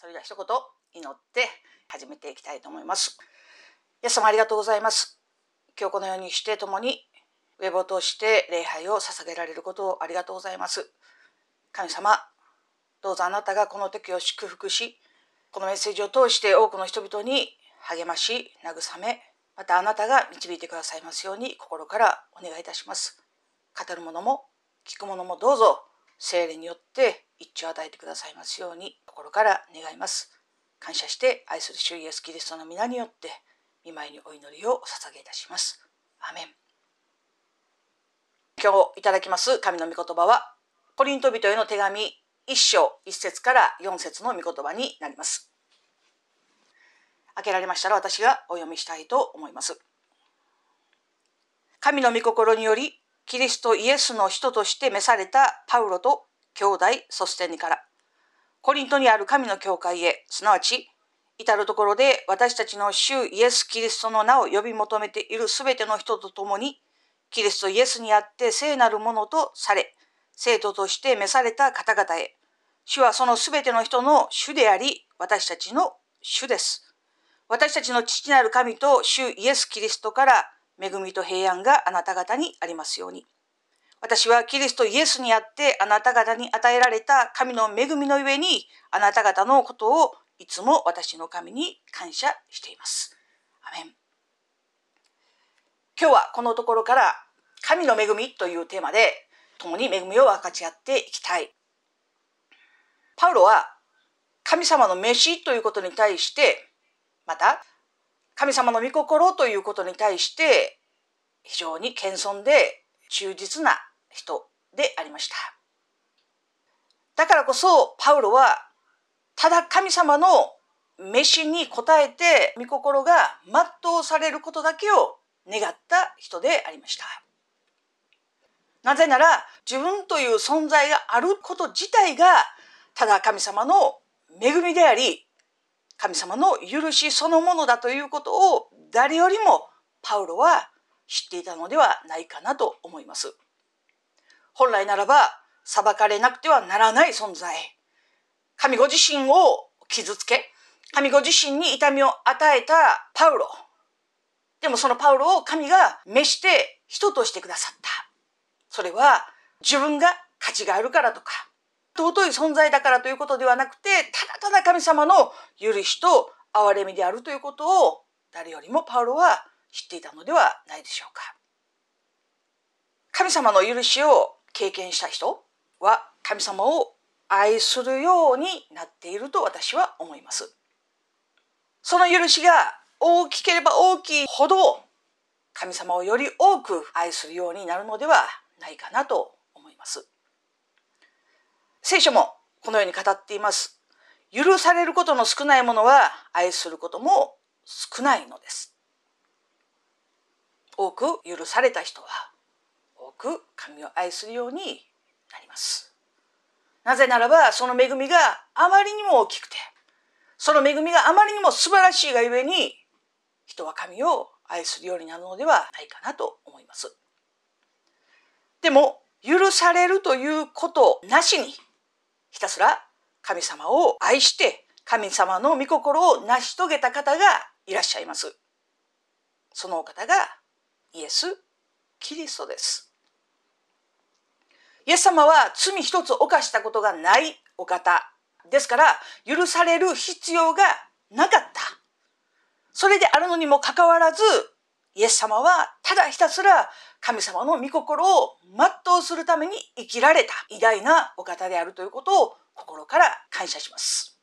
それでは一言祈って始めていきたいと思います。イエス様ありがとうございます。今日このようにして共にウェブを通して礼拝を捧げられることをありがとうございます。神様、どうぞあなたがこの時を祝福し、このメッセージを通して多くの人々に励まし、慰め、またあなたが導いてくださいますように心からお願いいたします。語る者も聞く者もどうぞ精霊によって一致を与えてくださいますように心から願います。感謝して愛する主イエスキリストの皆によって見舞いにお祈りをお捧げいたします。アメン今日いただきます神の御言葉はコリント人への手紙1章1節から4節の御言葉になります。開けられましたら私がお読みしたいと思います。神の御心により、キリストイエスの人として召されたパウロと兄弟ソステニから、コリントにある神の教会へ、すなわち、至るところで私たちの主イエス・キリストの名を呼び求めているすべての人と共に、キリストイエスにあって聖なるものとされ、生徒として召された方々へ、主はそのすべての人の主であり、私たちの主です。私たちの父なる神と主イエス・キリストから恵みと平安があなた方にありますように。私はキリストイエスにあってあなた方に与えられた神の恵みのゆえにあなた方のことをいつも私の神に感謝しています。アメン今日はこのところから神の恵みというテーマで共に恵みを分かち合っていきたい。パウロは神様の召しということに対してまた神様の御心ということに対して非常に謙遜で忠実な人でありました。だからこそパウロはただ神様の召しに応えて御心が全うされることだけを願った人でありました。なぜなら自分という存在があること自体がただ神様の恵みであり神様の許しそのものだということを誰よりもパウロは知っていたのではないかなと思います。本来ならば裁かれなくてはならない存在。神ご自身を傷つけ、神ご自身に痛みを与えたパウロ。でもそのパウロを神が召して人としてくださった。それは自分が価値があるからとか、尊い存在だからということではなくて、ただただ神様の許しと憐れみであるということを誰よりもパウロは知っていたのではないでしょうか。神様の許しを経験した人は神様を愛するようになっていると私は思います。その許しが大きければ大きいほど神様をより多く愛するようになるのではないかなと思います。聖書もこのように語っています。許されることの少ないものは愛することも少ないのです。多く許された人はく神を愛するようになります。なぜならばその恵みがあまりにも大きくてその恵みがあまりにも素晴らしいがゆえに人は神を愛するようになるのではないかなと思います。でも許されるということなしにひたすら神様を愛して神様の御心を成し遂げた方がいらっしゃいます。そのお方がイエス・キリストです。イエス様は罪一つ犯したことがないお方ですから許される必要がなかった。それであるのにもかかわらずイエス様はただひたすら神様の御心を全うするために生きられた偉大なお方であるということを心から感謝します。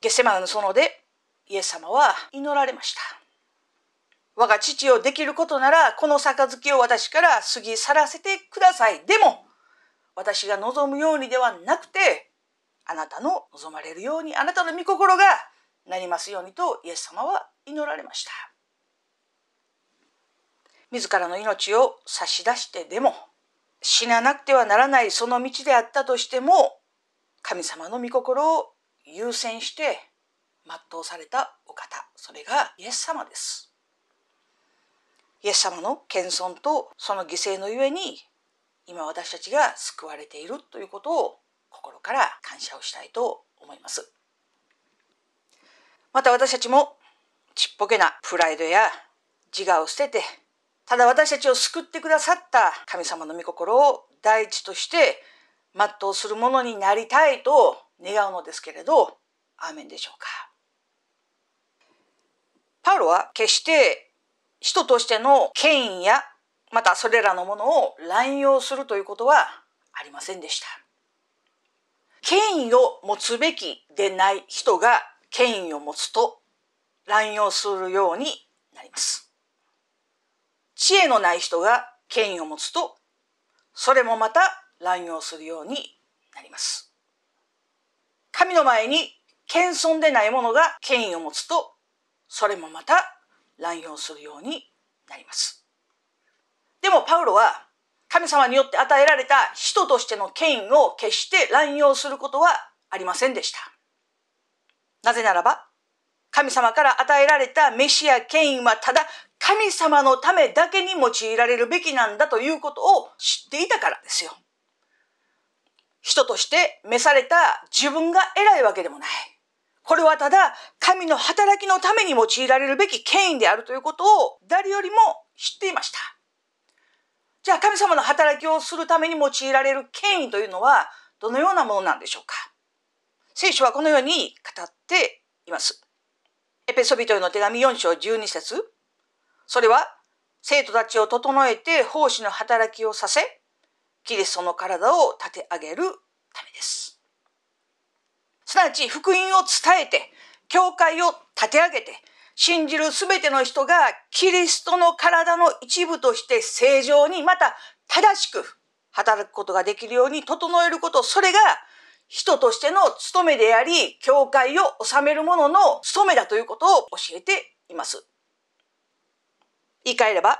ゲッセマナの園でイエス様は祈られました。我が父をできることならこの杯を私から過ぎ去らせてください。でも私が望むようにではなくてあなたの望まれるようにあなたの御心がなりますようにとイエス様は祈られました。自らの命を差し出してでも死ななくてはならないその道であったとしても神様の御心を優先して全うされたお方それがイエス様ですイエス様の謙遜とその犠牲のゆえに今私たちが救われているということを心から感謝をしたいと思います。また私たちもちっぽけなプライドや自我を捨てて、ただ私たちを救ってくださった神様の御心を第一として全うするものになりたいと願うのですけれど、アーメンでしょうか。パウロは決して人としての権威やまたそれらのものを乱用するということはありませんでした。権威を持つべきでない人が権威を持つと乱用するようになります。知恵のない人が権威を持つとそれもまた乱用するようになります。神の前に謙遜でない者が権威を持つとそれもまた乱用するようになります。でもパウロは神様によって与えられた人としての権威を決して乱用することはありませんでした。なぜならば神様から与えられたメシア権威はただ神様のためだけに用いられるべきなんだということを知っていたからですよ。人として召された自分が偉いわけでもない。これはただ神の働きのために用いられるべき権威であるということを誰よりも知っていました。じゃあ神様の働きをするために用いられる権威というのはどのようなものなんでしょうか聖書はこのように語っています。エペソビトへの手紙4章12節それは生徒たちを整えて奉仕の働きをさせ、キリストの体を立て上げるためです。すなわち福音を伝えて、教会を立て上げて、信じるすべての人がキリストの体の一部として正常にまた正しく働くことができるように整えること、それが人としての務めであり、教会を治める者の務めだということを教えています。言い換えれば、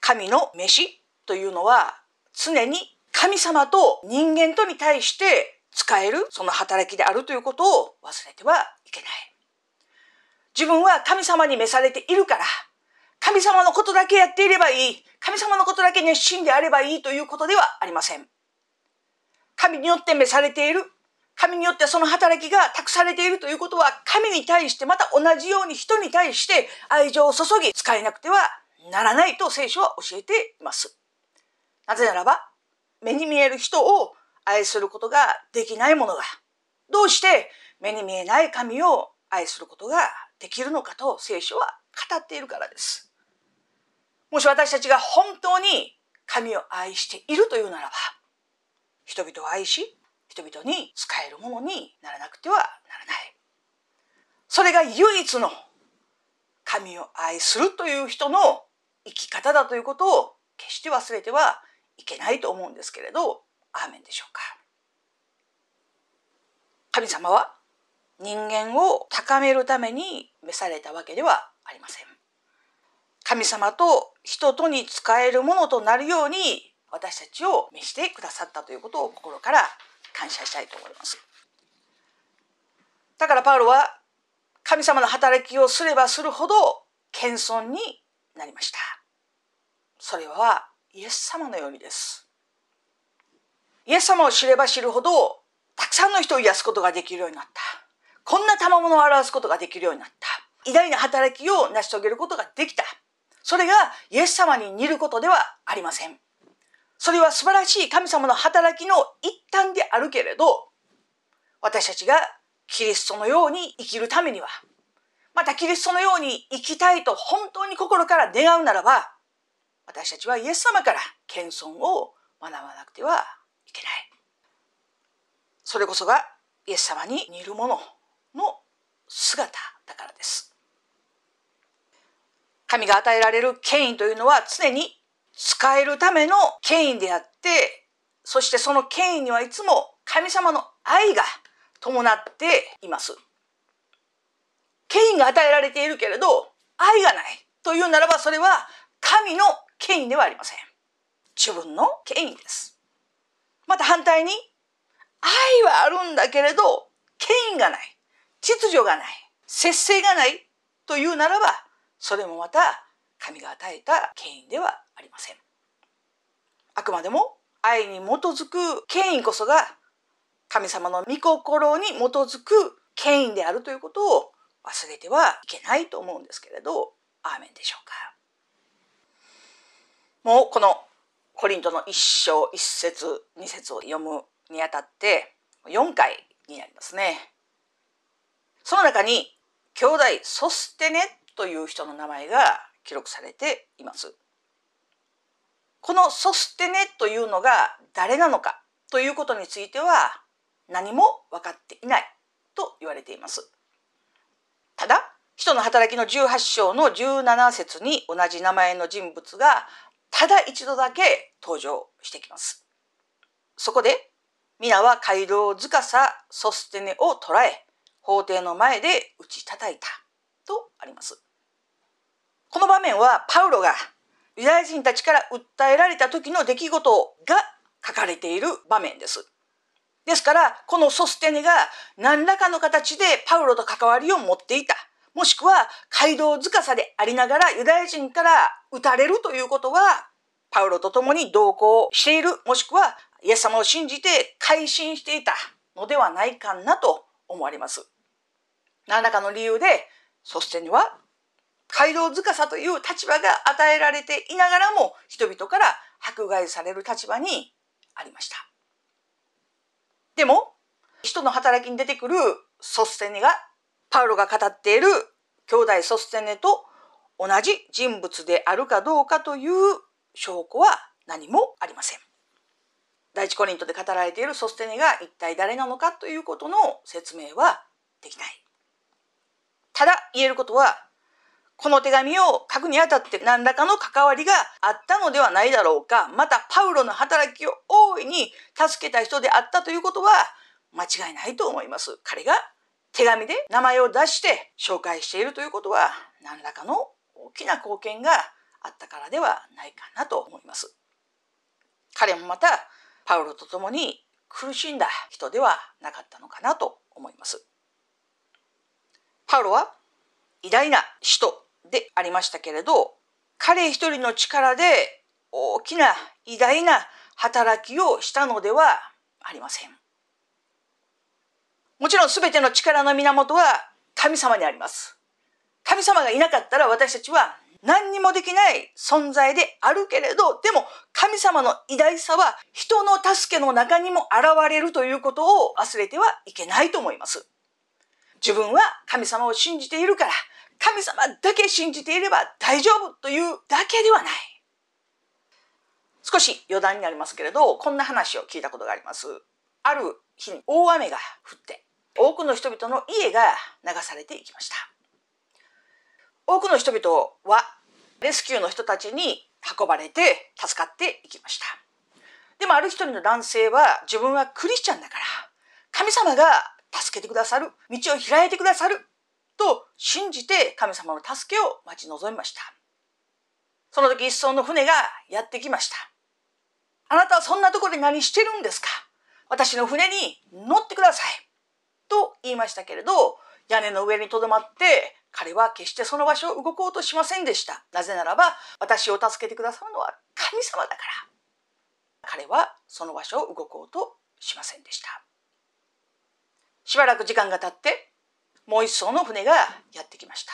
神の飯というのは常に神様と人間とに対して使えるその働きであるということを忘れてはいけない。自分は神様に召されているから、神様のことだけやっていればいい、神様のことだけ熱心であればいいということではありません。神によって召されている、神によってその働きが託されているということは、神に対してまた同じように人に対して愛情を注ぎ使えなくてはならないと聖書は教えています。なぜならば、目に見える人を愛することができない者が、どうして目に見えない神を愛することができるのかと聖書は語っているからです。もし私たちが本当に神を愛しているというならば、人々を愛し、人々に使えるものにならなくてはならない。それが唯一の神を愛するという人の生き方だということを決して忘れてはいけないと思うんですけれど、アーメンでしょうか。神様は人間を高めるために召されたわけではありません。神様と人とに使えるものとなるように私たちを召してくださったということを心から感謝したいと思います。だからパウロは神様の働きをすればするほど謙遜になりました。それはイエス様のようにです。イエス様を知れば知るほど、たくさんの人を癒すことができるようになった。こんな賜物を表すことができるようになった。偉大な働きを成し遂げることができた。それがイエス様に似ることではありません。それは素晴らしい神様の働きの一端であるけれど、私たちがキリストのように生きるためには、またキリストのように生きたいと本当に心から願うならば、私たちはイエス様から謙遜を学ばなくてはいけない。それこそがイエス様に似るものの姿だからです。神が与えられる権威というのは常に使えるための権威であって、そしてその権威にはいつも神様の愛が伴っています。権威が与えられているけれど愛がないというならばそれは神の権威ではありません。自分の権威です。また反対に、愛はあるんだけれど、権威がない、秩序がない、節制がないというならば、それもまた神が与えた権威ではありません。あくまでも愛に基づく権威こそが神様の御心に基づく権威であるということを忘れてはいけないと思うんですけれど、アーメンでしょうか。もうこのコリントの一章一節二節を読むにあたって4回になりますね。その中に兄弟ソステネという人の名前が記録されています。このソステネというのが誰なのかということについては何も分かっていないと言われています。ただ、人の働きの18章の17節に同じ名前の人物がただ一度だけ登場してきます。そこで、皆は街道司ソステネを捕らえ、法廷の前で打ち叩いたとあります。この場面はパウロがユダヤ人たちから訴えられた時の出来事が書かれている場面です。ですから、このソステネが何らかの形でパウロと関わりを持っていた。もしくは街道司でありながらユダヤ人から撃たれるということは、パウロと共に同行している、もしくはイエス様を信じて改心していたのではないかなと思われます。何らかの理由で、ソステネは街道司という立場が与えられていながらも人々から迫害される立場にありました。でも、人の働きに出てくるソステネが、パウロが語っている兄弟ソステネと同じ人物であるかどうかという証拠は何もありません。第一コリントで語られているソステネが一体誰なのかということの説明はできない。ただ言えることは、この手紙を書くにあたって何らかの関わりがあったのではないだろうか、またパウロの働きを大いに助けた人であったということは間違いないと思います。彼が手紙で名前を出して紹介しているということは何らかの大きな貢献があったからではないかなと思います。彼もまたパウロと共に苦しんだ人ではなかったのかなと思います。パウロは偉大な人でありましたけれど、彼一人の力で大きな偉大な働きをしたのではありません。もちろん全ての力の源は神様にあります。神様がいなかったら私たちは何にもできない存在であるけれど、でも神様の偉大さは人の助けの中にも現れるということを忘れてはいけないと思います。自分は神様を信じているから、神様だけ信じていれば大丈夫というだけではない。少し余談になりますけれど、こんな話を聞いたことがあります。ある日に大雨が降って、多くの人々の家が流されていきました。多くの人々はレスキューの人たちに運ばれて助かっていきました。でもある一人の男性は自分はクリスチャンだから神様が助けてくださる、道を開いてくださると信じて神様の助けを待ち望みました。その時一層の船がやってきました。あなたはそんなところで何してるんですか？私の船に乗ってください。と言いましたけれど、屋根の上にとどまって彼は決してその場所を動こうとしませんでした。なぜならば私を助けてくださるのは神様だから。彼はその場所を動こうとしませんでした。しばらく時間が経ってもう一艘の船がやってきました。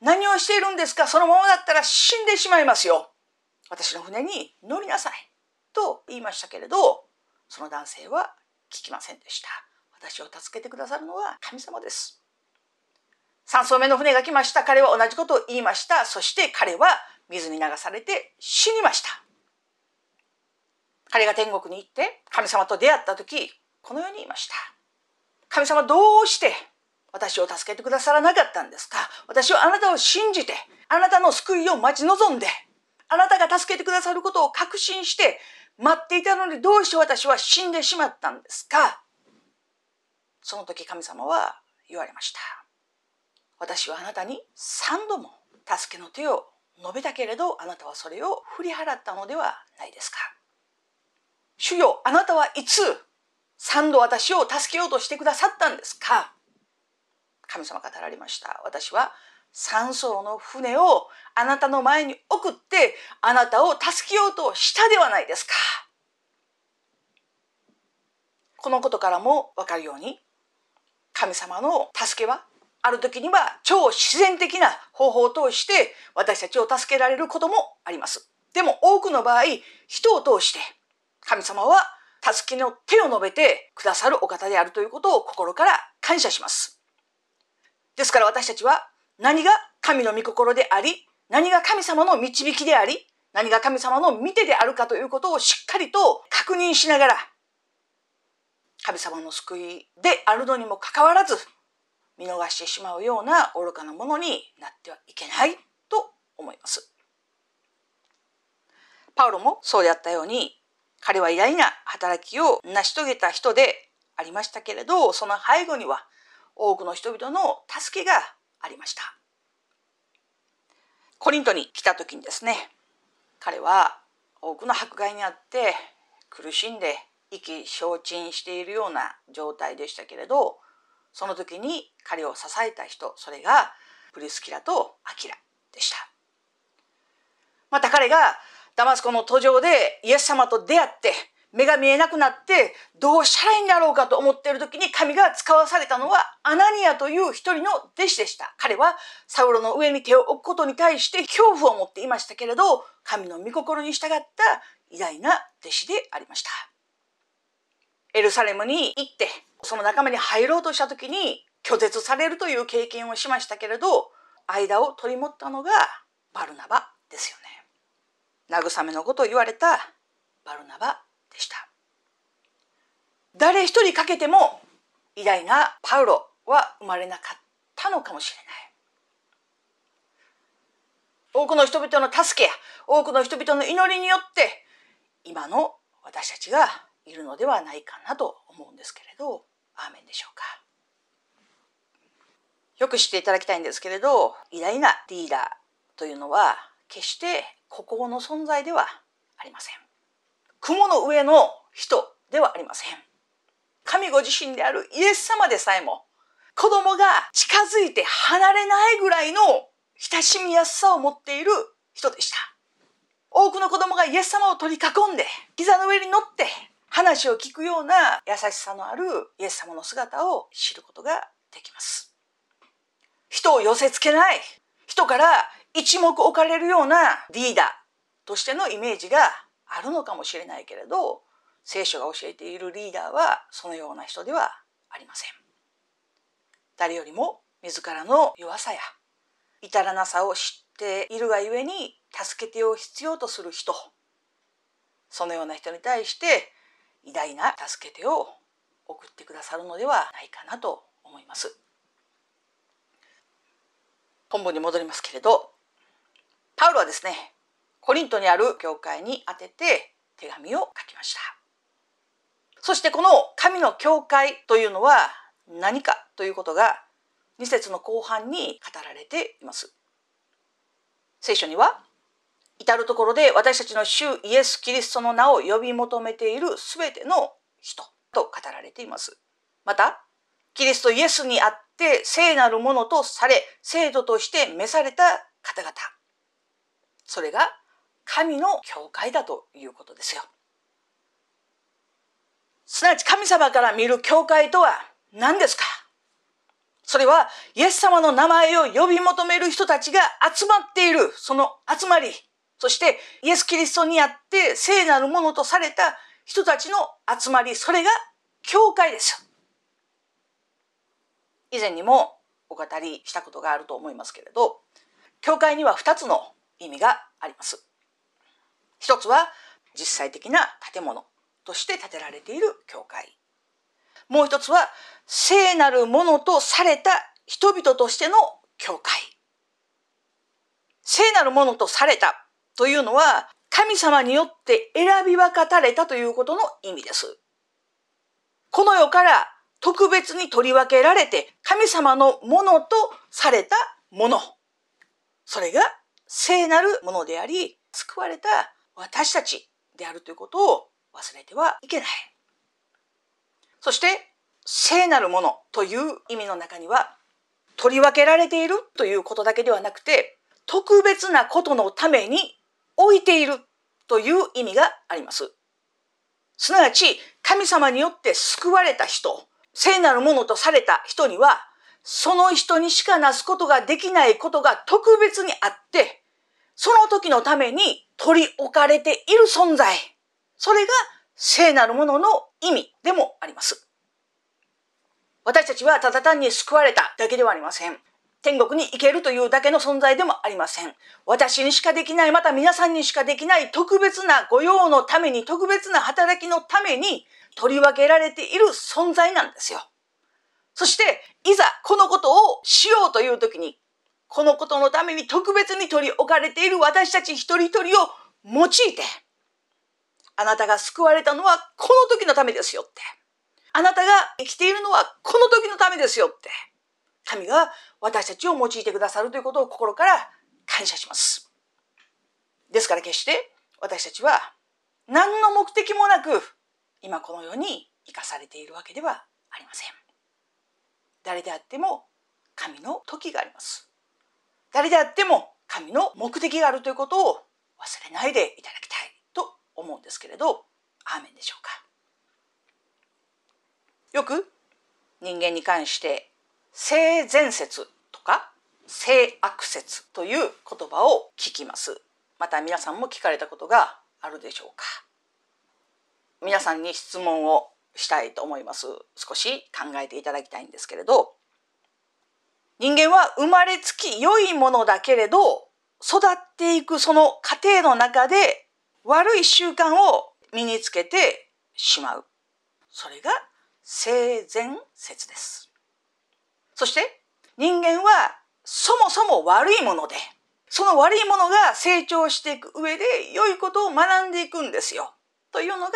何をしているんですか？そのままだったら死んでしまいますよ。私の船に乗りなさい。と言いましたけれど、その男性は聞きませんでした。私を助けてくださるのは神様です。三艘目の船が来ました。彼は同じことを言いました。そして彼は水に流されて死にました。彼が天国に行って神様と出会った時、このように言いました。神様どうして私を助けてくださらなかったんですか？私はあなたを信じて、あなたの救いを待ち望んで、あなたが助けてくださることを確信して待っていたのにどうして私は死んでしまったんですか？その時神様は言われました。私はあなたに三度も助けの手を述べたけれどあなたはそれを振り払ったのではないですか主よあなたはいつ三度私を助けようとしてくださったんですか神様語られました。私は三層の船をあなたの前に送ってあなたを助けようとしたではないですか。このことからもわかるように、神様の助けは、ある時には超自然的な方法を通して私たちを助けられることもあります。でも多くの場合、人を通して神様は助けの手を述べてくださるお方であるということを心から感謝します。ですから私たちは何が神の御心であり、何が神様の導きであり、何が神様の見てであるかということをしっかりと確認しながら、神様の救いであるのにもかかわらず、見逃してしまうような愚かなものになってはいけないと思います。パウロもそうであったように、彼は偉大な働きを成し遂げた人でありましたけれど、その背後には多くの人々の助けがありました。コリントに来た時にですね、彼は多くの迫害にあって苦しんで意気消沈しているような状態でしたけれど、その時に彼を支えた人、それがプリスキラとアキラでした。また彼がダマスコの途上でイエス様と出会って目が見えなくなってどうしたらいいんだろうかと思っている時に神が使わされたのはアナニアという一人の弟子でした。彼はサウロの上に手を置くことに対して恐怖を持っていましたけれど神の御心に従った偉大な弟子でありました。エルサレムに行ってその仲間に入ろうとした時に拒絶されるという経験をしましたけれど間を取り持ったのがバルナバですよね。慰めのことを言われたバルナバでした。誰一人かけても偉大なパウロは生まれなかったのかもしれない。多くの人々の助けや多くの人々の祈りによって今の私たちがいるのではないかなと思うんですけれど、アーメンでしょうか。よく知っていただきたいんですけれど、偉大なリーダーというのは決して孤高の存在ではありません。雲の上の人ではありません。神ご自身であるイエス様でさえも子供が近づいて離れないぐらいの親しみやすさを持っている人でした。多くの子供がイエス様を取り囲んで膝の上に乗って話を聞くような優しさのあるイエス様の姿を知ることができます。人を寄せ付けない人から一目置かれるようなリーダーとしてのイメージがあるのかもしれないけれど聖書が教えているリーダーはそのような人ではありません。誰よりも自らの弱さや至らなさを知っているがゆえに助け手を必要とする人そのような人に対して偉大な助け手を送ってくださるのではないかなと思います。本文に戻りますけれどパウロはですね、コリントにある教会に宛てて手紙を書きました。そしてこの神の教会というのは何かということが2節の後半に語られています。聖書には至る所で私たちの主イエス・キリストの名を呼び求めているすべての人と語られています。また、キリストイエスにあって聖なるものとされ、制度として召された方々。それが神の教会だということですよ。すなわち神様から見る教会とは何ですか？それはイエス様の名前を呼び求める人たちが集まっているその集まり、そしてイエス・キリストにあって聖なるものとされた人たちの集まり、それが教会です。以前にもお語りしたことがあると思いますけれど、教会には2つの意味があります。一つは実際的な建物として建てられている教会。もう一つは聖なるものとされた人々としての教会。聖なるものとされたというのは神様によって選び分かたれたということの意味です。この世から特別に取り分けられて神様のものとされたもの。それが聖なるものであり、救われた私たちであるということを忘れてはいけない。そして、聖なるものという意味の中には、取り分けられているということだけではなくて、特別なことのために置いているという意味があります。すなわち、神様によって救われた人、聖なるものとされた人には、その人にしかなすことができないことが特別にあって、その時のために取り置かれている存在。それが聖なるものの意味でもあります。私たちはただ単に救われただけではありません。天国に行けるというだけの存在でもありません。私にしかできない、また皆さんにしかできない特別な御用のために、特別な働きのために取り分けられている存在なんですよ。そして、いざこのことをしようという時に、このことのために特別に取り置かれている私たち一人一人を用いて、あなたが救われたのはこの時のためですよって。あなたが生きているのはこの時のためですよって。神が私たちを用いてくださるということを心から感謝します。ですから決して私たちは何の目的もなく今この世に生かされているわけではありません。誰であっても神の時があります。誰であっても神の目的があるということを忘れないでいただきたいと思うんですけれど、アーメンでしょうか。よく人間に関して性善説とか性悪説という言葉を聞きます。また皆さんも聞かれたことがあるでしょうか。皆さんに質問をしたいと思います。少し考えていただきたいんですけれど、人間は生まれつき良いものだけれど、育っていくその過程の中で悪い習慣を身につけてしまう。それが性善説です。そして人間はそもそも悪いもので、その悪いものが成長していく上で良いことを学んでいくんですよ。というのが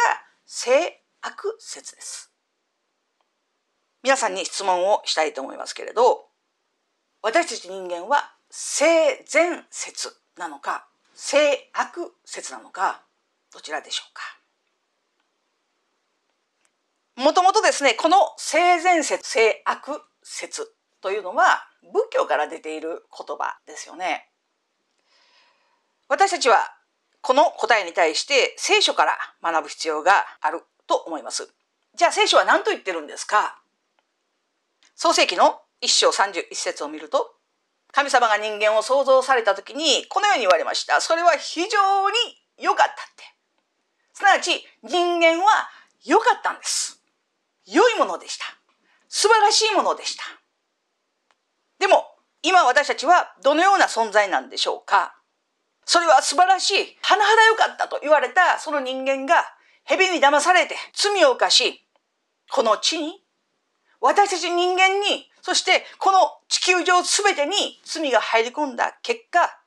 性悪説です。皆さんに質問をしたいと思いますけれど、私たち人間は性善説なのか、性悪説なのか、どちらでしょうか。もともとですね、この性善説、性悪説というのは仏教から出ている言葉ですよね。私たちはこの答えに対して聖書から学ぶ必要があると思います。じゃあ聖書は何と言ってるんですか？創世記の一章三十一節を見ると神様が人間を創造された時にこのように言われました。それは非常に良かったって。すなわち人間は良かったんです。良いものでした。素晴らしいものでした。でも、今私たちはどのような存在なんでしょうか？それは素晴らしい、甚だ良かったと言われたその人間が蛇に騙されて罪を犯し、この地に、私たち人間に、そしてこの地球上すべてに罪が入り込んだ結果、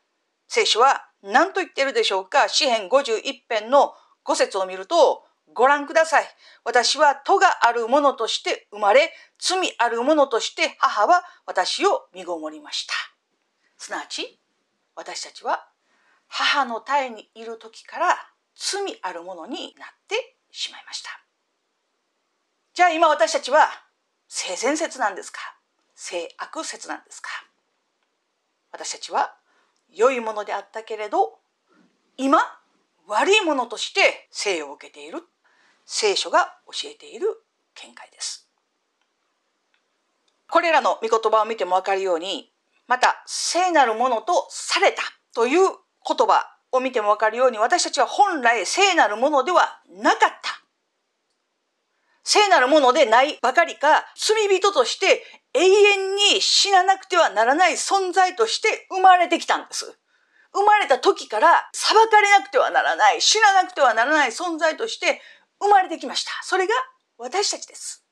聖書は何と言ってるでしょうか？詩編51編の5節を見ると、ご覧ください。私は戸があるものとして生まれ、罪あるものとして母は私を身ごもりました。すなわち、私たちは母の体にいる時から罪あるものになってしまいました。じゃあ今私たちは性善説なんですか？性悪説なんですか？私たちは良いものであったけれど今悪いものとして生を受けている聖書が教えている見解です。これらの御言葉を見てもわかるように、また聖なるものとされたという言葉を見てもわかるように、私たちは本来聖なるものではなかった。聖なるものでないばかりか、罪人として永遠に死ななくてはならない存在として生まれてきたんです。生まれた時から裁かれなくてはならない、死ななくてはならない存在として生まれてきました。それが私たちです。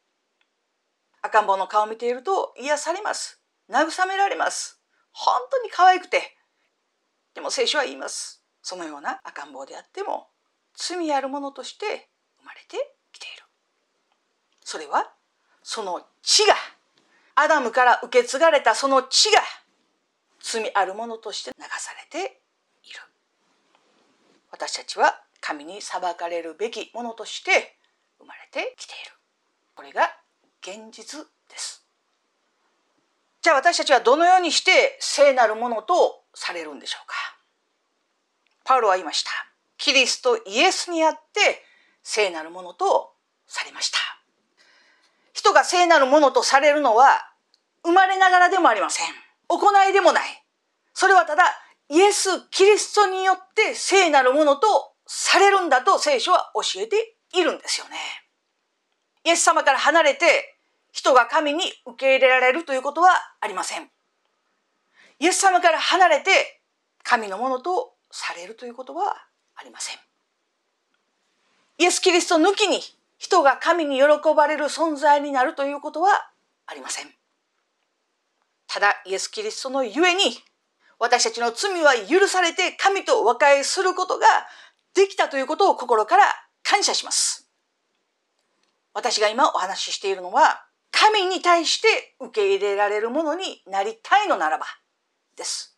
赤ん坊の顔を見ていると癒されます。慰められます。本当に可愛くて。でも聖書は言います。そのような赤ん坊であっても罪あるものとして生まれてきている。それはその血がアダムから受け継がれたその血が罪あるものとして流されている。私たちは神に裁かれるべきものとして生まれてきているこれが現実ですじゃあ私たちはどのようにして聖なるものとされるんでしょうかパウロは言いましたキリストイエスにあって聖なるものとされました。人が聖なるものとされるのは生まれながらでもありません。行いでもない。それはただイエス・キリストによって聖なるものとされるんだと聖書は教えているんですよね。イエス様から離れて人が神に受け入れられるということはありません。イエス様から離れて神のものとされるということはありません。イエス・キリスト抜きに人が神に喜ばれる存在になるということはありません。ただイエス・キリストのゆえに私たちの罪は許されて神と和解することができたということを心から感謝します。私が今お話ししているのは神に対して受け入れられるものになりたいのならばです。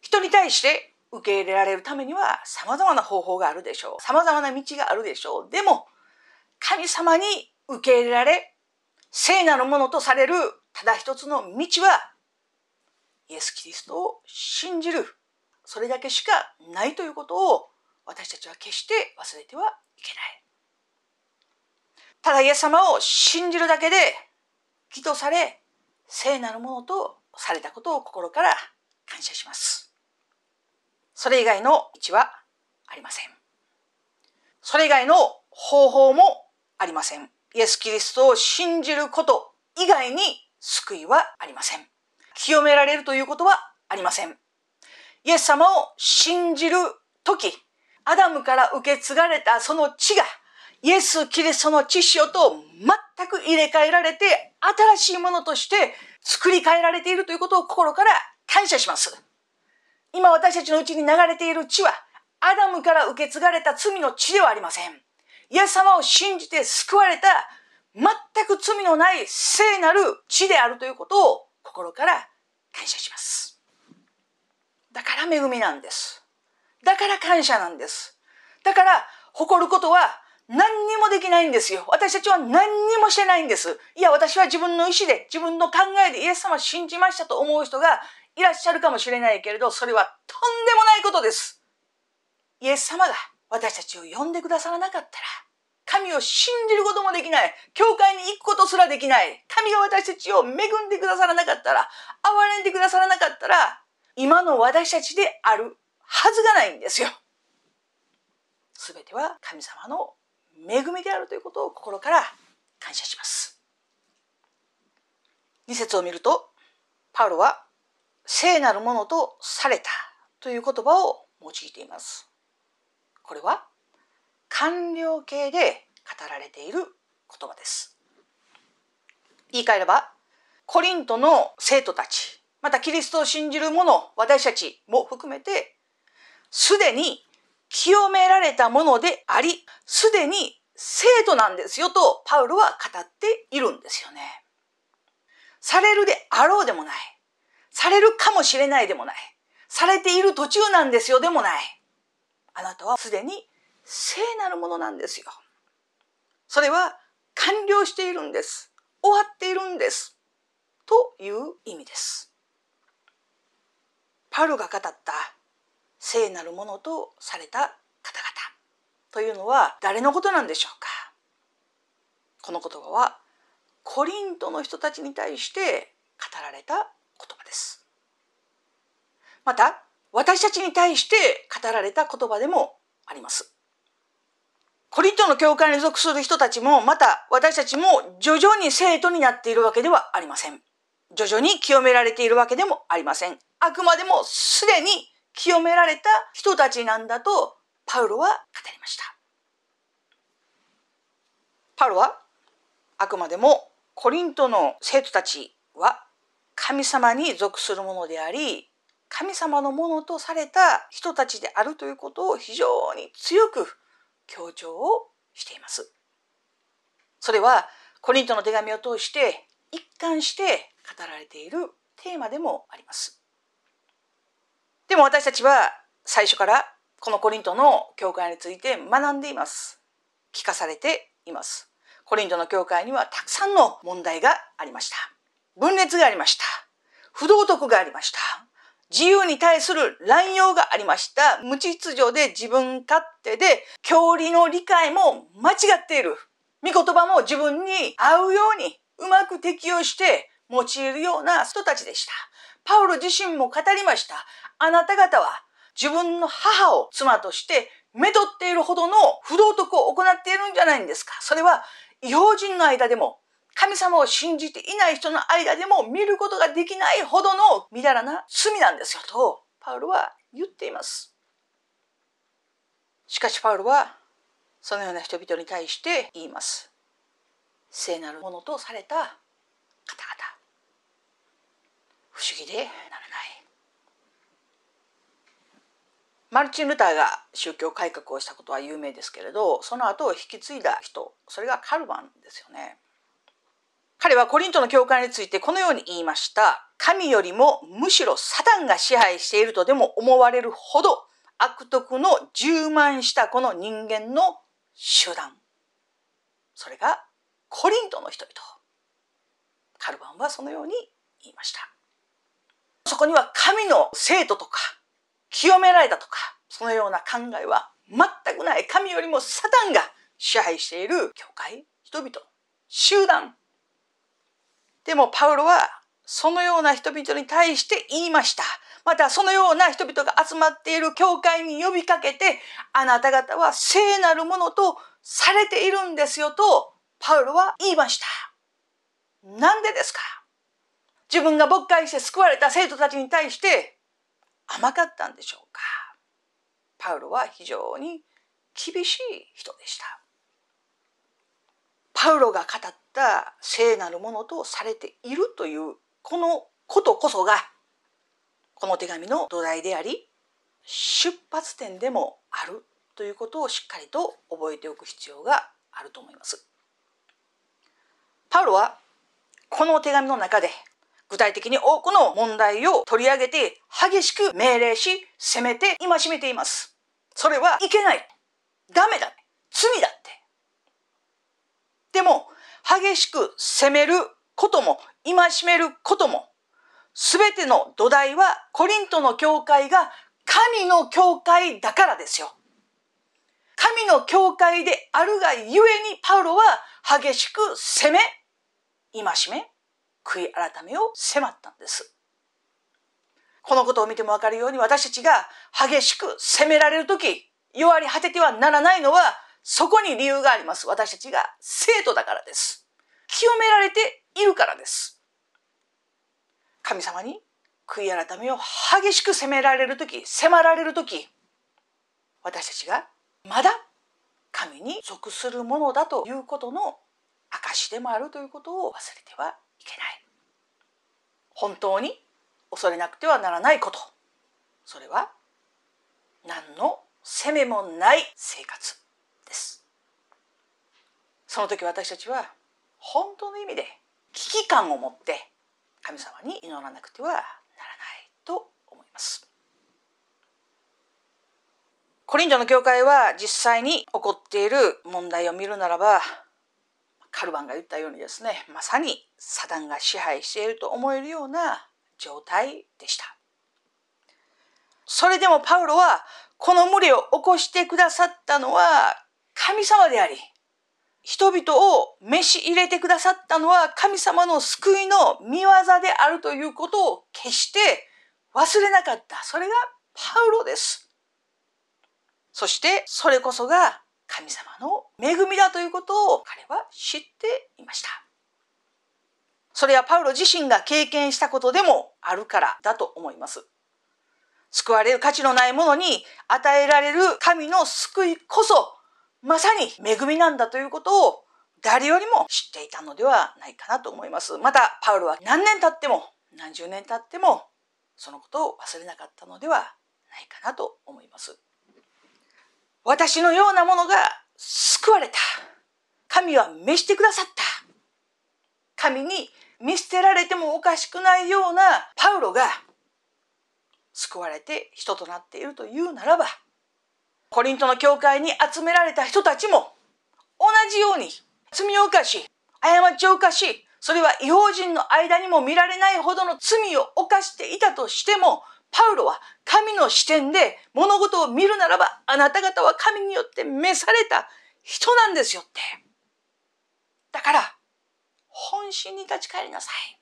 人に対して受け入れられるためには様々な方法があるでしょう。様々な道があるでしょう。でも、神様に受け入れられ、聖なるものとされるただ一つの道は、イエス・キリストを信じる。それだけしかないということを私たちは決して忘れてはいけない。ただイエス様を信じるだけで義とされ聖なるものとされたことを心から感謝します。それ以外の道はありません。それ以外の方法もありません。イエス・キリストを信じること以外に救いはありません。清められるということはありません。イエス様を信じるとき、アダムから受け継がれたその血がイエス・キリストの知識と全く入れ替えられて、新しいものとして作り変えられているということを心から感謝します。今私たちのうちに流れている血は、アダムから受け継がれた罪の血ではありません。イエス様を信じて救われた、全く罪のない聖なる血であるということを心から感謝します。だから恵みなんです。だから感謝なんです。だから誇ることは何にもできないんですよ。私たちは何にもしてないんです。いや、私は自分の意思で、自分の考えでイエス様を信じましたと思う人がいらっしゃるかもしれないけれど、それはとんでもないことです。イエス様が私たちを呼んでくださらなかったら、神を信じることもできない。教会に行くことすらできない。神が私たちを恵んでくださらなかったら、憐れんでくださらなかったら、今の私たちであるはずがないんですよ。すべては神様の恵みであるということを心から感謝します。2節を見ると、パウロは聖なるものとされたという言葉を用いています。これは完了形で語られている言葉です。言い換えれば、コリントの生徒たち、またキリストを信じる者、私たちも含めて、すでに清められたものであり、すでに生徒なんですよとパウロは語っているんですよね。されるであろうでもない。されるかもしれないでもない。されている途中なんですよでもない。あなたはすでに聖なるものなんですよ。それは完了しているんです。終わっているんです。という意味です。パウロが語った聖なるものとされた方々というのは誰のことなんでしょうか？この言葉はコリントの人たちに対して語られた言葉です。また私たちに対して語られた言葉でもあります。コリントの教会に属する人たちもまた私たちも徐々に生徒になっているわけではありません。徐々に清められているわけでもありません。あくまでもすでに清められた人たちなんだとパウロは語りました。パウロはあくまでもコリントの生徒たちは神様に属するものであり神様のものとされた人たちであるということを非常に強く強調をしています。それはコリントの手紙を通して一貫して語られているテーマでもあります。でも私たちは最初からこのコリントの教会について学んでいます。聞かされています。コリントの教会にはたくさんの問題がありました。分裂がありました。不道徳がありました。自由に対する乱用がありました。無秩序で自分勝手で、教理の理解も間違っている。御言葉も自分に合うようにうまく適用して用いるような人たちでした。パウロ自身も語りました。あなた方は自分の母を妻としてめとっているほどの不道徳を行っているんじゃないんですか。それは違法人の間でも神様を信じていない人の間でも見ることができないほどのみだらな罪なんですよとパウロは言っています。しかしパウロはそのような人々に対して言います。聖なるものとされた方々不思議でならないマルチン・ルターが宗教改革をしたことは有名ですけれどその後を引き継いだ人それがカルバンですよね彼はコリントの教会についてこのように言いました。神よりもむしろサタンが支配しているとでも思われるほど悪徳の充満したこの人間の集団。それがコリントの人々。カルバンはそのように言いました。そこには神の生徒とか清められたとかそのような考えは全くない神よりもサタンが支配している教会人々集団でもパウロはそのような人々に対して言いました。またそのような人々が集まっている教会に呼びかけて、あなた方は聖なるものとされているんですよと、パウロは言いました。なんでですか？自分が牧会して救われた生徒たちに対して甘かったんでしょうか？パウロは非常に厳しい人でした。パウロが語った聖なるものとされているというこのことこそがこの手紙の土台であり出発点でもあるということをしっかりと覚えておく必要があると思います。パウロはこの手紙の中で具体的に多くの問題を取り上げて激しく命令し責めて戒めています。それはいけない。ダメだ。罪だって。でも、激しく責めることも、戒めることも、すべての土台はコリントの教会が神の教会だからですよ。神の教会であるがゆえにパウロは激しく責め、戒め、悔い改めを迫ったんです。このことを見てもわかるように私たちが激しく責められるとき、弱り果ててはならないのはそこに理由があります。私たちが生徒だからです。清められているからです。神様に悔い改めを激しく責められる時迫られる時私たちがまだ神に属するものだということの証でもあるということを忘れてはいけない。本当に恐れなくてはならないこと。それは何の責めもない生活。ですその時私たちは本当の意味で危機感を持って神様に祈らなくてはならないと思いますコリントの教会は実際に起こっている問題を見るならばカルバンが言ったようにですねまさにサダンが支配していると思えるような状態でしたそれでもパウロはこの無理を起こしてくださったのは神様であり、人々を召し入れてくださったのは神様の救いの見業であるということを決して忘れなかった。それがパウロです。そしてそれこそが神様の恵みだということを彼は知っていました。それはパウロ自身が経験したことでもあるからだと思います。救われる価値のないものに与えられる神の救いこそまさに恵みなんだということを誰よりも知っていたのではないかなと思います。また、パウロは何年経っても何十年経ってもそのことを忘れなかったのではないかなと思います。私のようなものが救われた。神は召してくださった。神に見捨てられてもおかしくないようなパウロが救われて人となっているというならばコリントの教会に集められた人たちも同じように罪を犯し過ちを犯しそれは違法人の間にも見られないほどの罪を犯していたとしてもパウロは神の視点で物事を見るならば、あなた方は神によって召された人なんですよって。だから、本心に立ち返りなさい。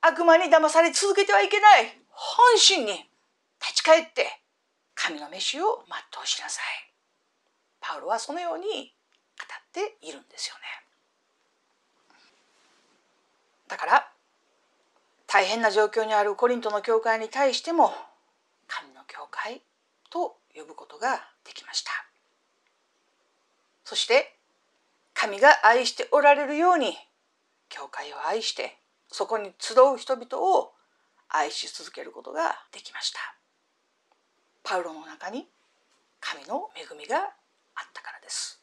悪魔に騙され続けてはいけない。本心に立ち返って、神の飯を全うしなさい。パウロはそのように語っているんですよね。だから大変な状況にあるコリントの教会に対しても神の教会と呼ぶことができました。そして神が愛しておられるように教会を愛してそこに集う人々を愛し続けることができました。パウロの中に神の恵みがあったからです。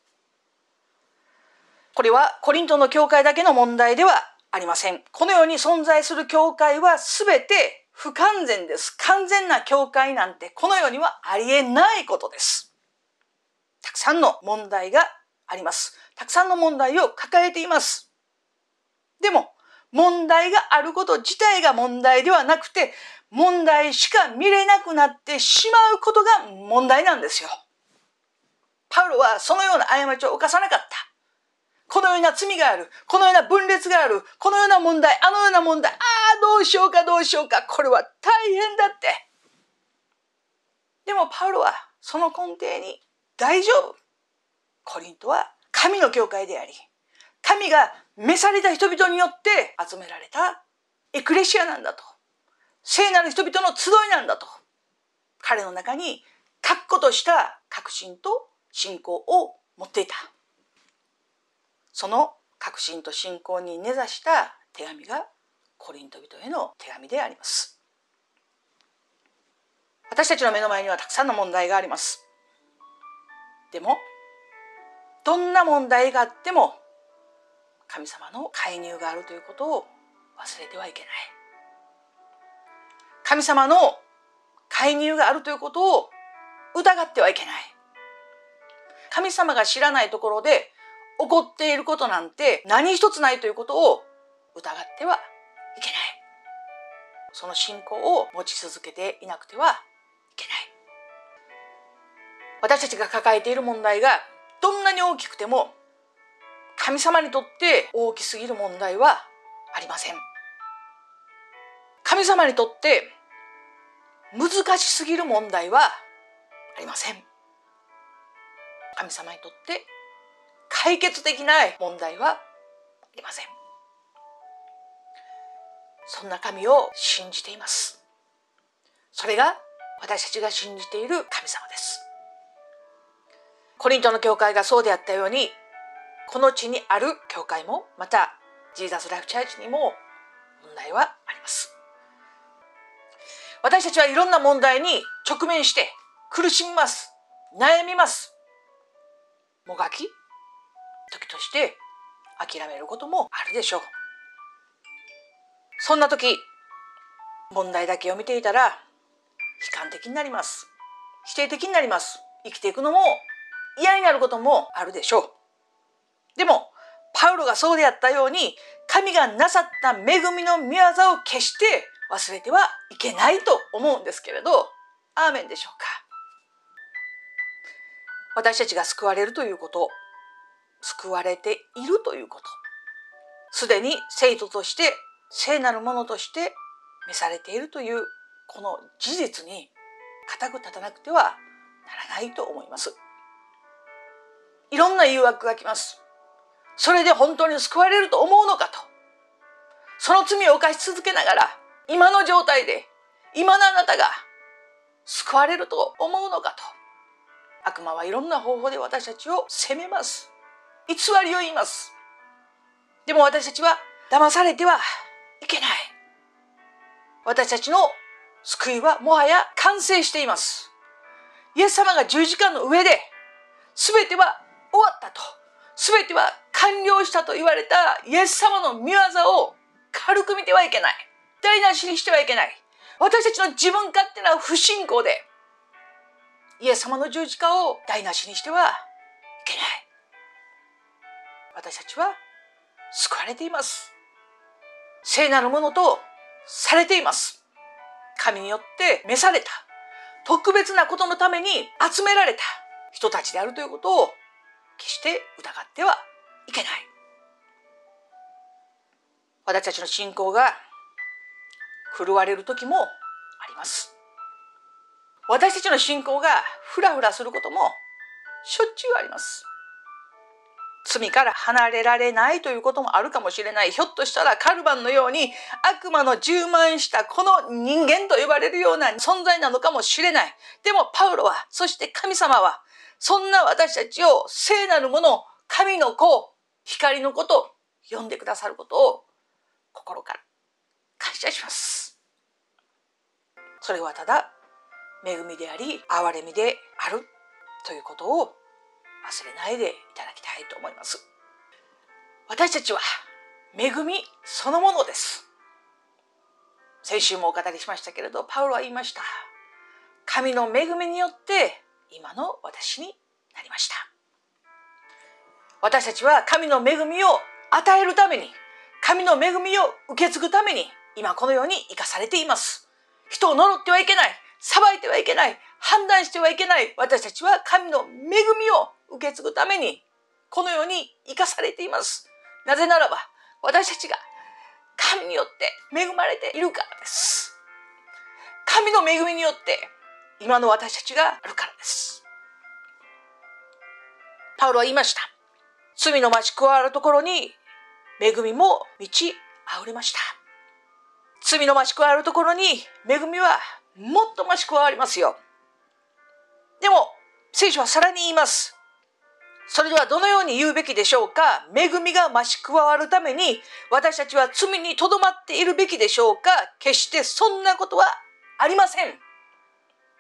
これはコリントの教会だけの問題ではありません。このように存在する教会は全て不完全です。完全な教会なんてこの世にはありえないことです。たくさんの問題があります。たくさんの問題を抱えています。でも、問題があること自体が問題ではなくて、問題しか見れなくなってしまうことが問題なんですよ。パウロはそのような過ちを犯さなかった。このような罪がある。このような分裂がある。このような問題、あのような問題。ああ、どうしようかどうしようか。これは大変だって。でもパウロはその根底に大丈夫。コリントは神の教会であり、神が召された人々によって集められたエクレシアなんだと。聖なる人々の集いなんだと。彼の中に確固とした確信と信仰を持っていた。その確信と信仰に根ざした手紙がコリント人への手紙であります。私たちの目の前にはたくさんの問題があります。でもどんな問題があっても神様の介入があるということを忘れてはいけない。神様の介入があるということを疑ってはいけない。神様が知らないところで起こっていることなんて何一つないということを疑ってはいけない。その信仰を持ち続けていなくてはいけない。私たちが抱えている問題がどんなに大きくても神様にとって大きすぎる問題はありません。神様にとって難しすぎる問題はありません。神様にとって解決できない問題はありません。そんな神を信じています。それが私たちが信じている神様です。コリントの教会がそうであったようにこの地にある教会もまたジーザスライフチャーチにも問題はあります。私たちはいろんな問題に直面して苦しみます。悩みます。もがき時として諦めることもあるでしょう。そんな時問題だけを見ていたら悲観的になります。否定的になります。生きていくのも嫌になることもあるでしょう。でもパウロがそうであったように神がなさった恵みの御業を決して忘れてはいけないと思うんですけれどアーメンでしょうか。私たちが救われるということ救われているということ。すでに生徒として聖なるものとして召されているというこの事実に固く立たなくてはならないと思います。いろんな誘惑が来ます。それで本当に救われると思うのかと。その罪を犯し続けながら今の状態で今のあなたが救われると思うのかと。悪魔はいろんな方法で私たちを責めます。偽りを言います。でも私たちは騙されてはいけない。私たちの救いはもはや完成しています。イエス様が十字架の上で全ては終わったと。全ては完了したと言われたイエス様の御業を軽く見てはいけない。台無しにしてはいけない。私たちの自分勝手な不信仰でイエス様の十字架を台無しにしては。私たちは救われています。聖なるものとされています。神によって召された。特別なことのために集められた。人たちであるということを決して疑ってはいけない。私たちの信仰が狂われる時もあります。私たちの信仰がフラフラすることもしょっちゅうあります。罪から離れられないということもあるかもしれない。ひょっとしたらカルバンのように悪魔の充満したこの人間と呼ばれるような存在なのかもしれない。でもパウロは、そして神様は、そんな私たちを聖なるもの、神の子、光の子と呼んでくださることを心から感謝します。それはただ恵みであり、憐れみであるということを忘れないでいただきたいと思います。私たちは恵みそのものです。先週もお語りしましたけれど、パウロは言いました。神の恵みによって今の私になりました。私たちは神の恵みを与えるために、神の恵みを受け継ぐために、今このように生かされています。人を呪ってはいけない。裁いてはいけない。判断してはいけない。私たちは神の恵みを受け継ぐためにこのように生かされています。なぜならば私たちが神によって恵まれているからです。神の恵みによって今の私たちがあるからです。パウロは言いました。罪の増し加わるところに恵みも満ち溢れました。罪の増し加わるところに恵みはもっと増し加わりますよ。でも聖書はさらに言います。それではどのように言うべきでしょうか？恵みが増し加わるために私たちは罪にとどまっているべきでしょうか？決してそんなことはありません。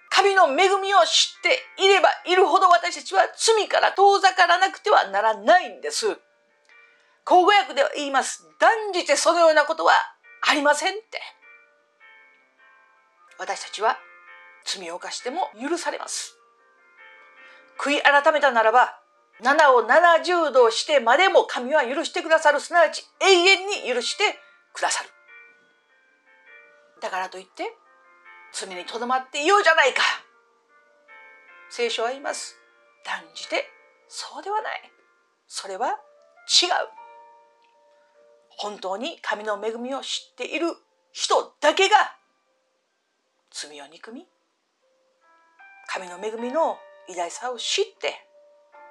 神の恵みを知っていればいるほど私たちは罪から遠ざからなくてはならないんです。口語訳では言います。断じてそのようなことはありませんって。私たちは罪を犯しても許されます。悔い改めたならば7を70度してまでも神は許してくださるすなわち永遠に許してくださる。だからといって罪にとどまっていようじゃないか。聖書は言います。断じてそうではない。それは違う。本当に神の恵みを知っている人だけが罪を憎み神の恵みの偉大さを知って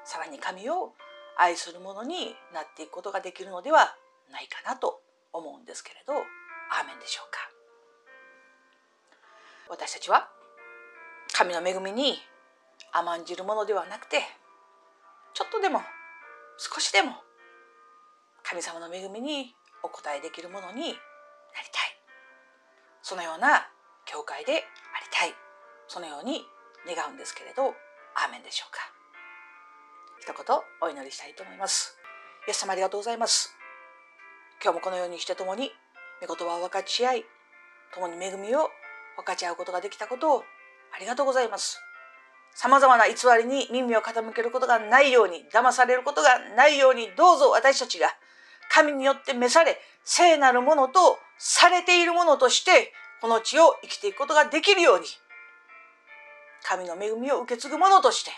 さらに神を愛するものになっていくことができるのではないかなと思うんですけれどアーメンでしょうか。私たちは神の恵みに甘んじるものではなくてちょっとでも少しでも神様の恵みにお応えできるものになりたい。そのような教会でありたい。そのように願うんですけれどアーメンでしょうか。一言お祈りしたいと思います。イエス様ありがとうございます。今日もこのようにして共に御言葉を分かち合い、共に恵みを分かち合うことができたことをありがとうございます。様々な偽りに耳を傾けることがないように、騙されることがないように、どうぞ私たちが神によって召され、聖なるものとされているものとして、この地を生きていくことができるように、神の恵みを受け継ぐものとして、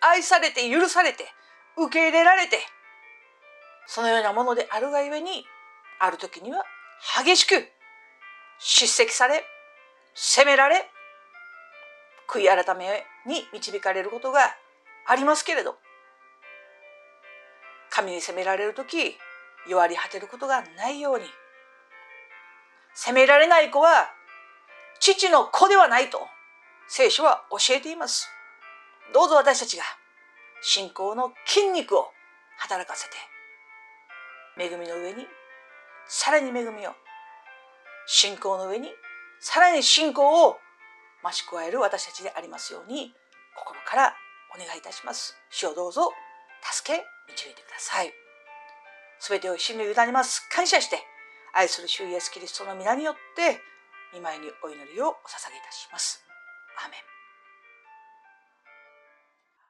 愛されて許されて受け入れられてそのようなものであるがゆえにある時には激しく叱責され責められ悔い改めに導かれることがありますけれど神に責められる時弱り果てることがないように責められない子は父の子ではないと聖書は教えています。どうぞ私たちが信仰の筋肉を働かせて恵みの上にさらに恵みを信仰の上にさらに信仰を増し加える私たちでありますように心からお願いいたします。主をどうぞ助け導いてください。すべてを一緒に委ねます。感謝して愛する主イエスキリストの皆によって見舞いにお祈りをお捧げいたします。アーメン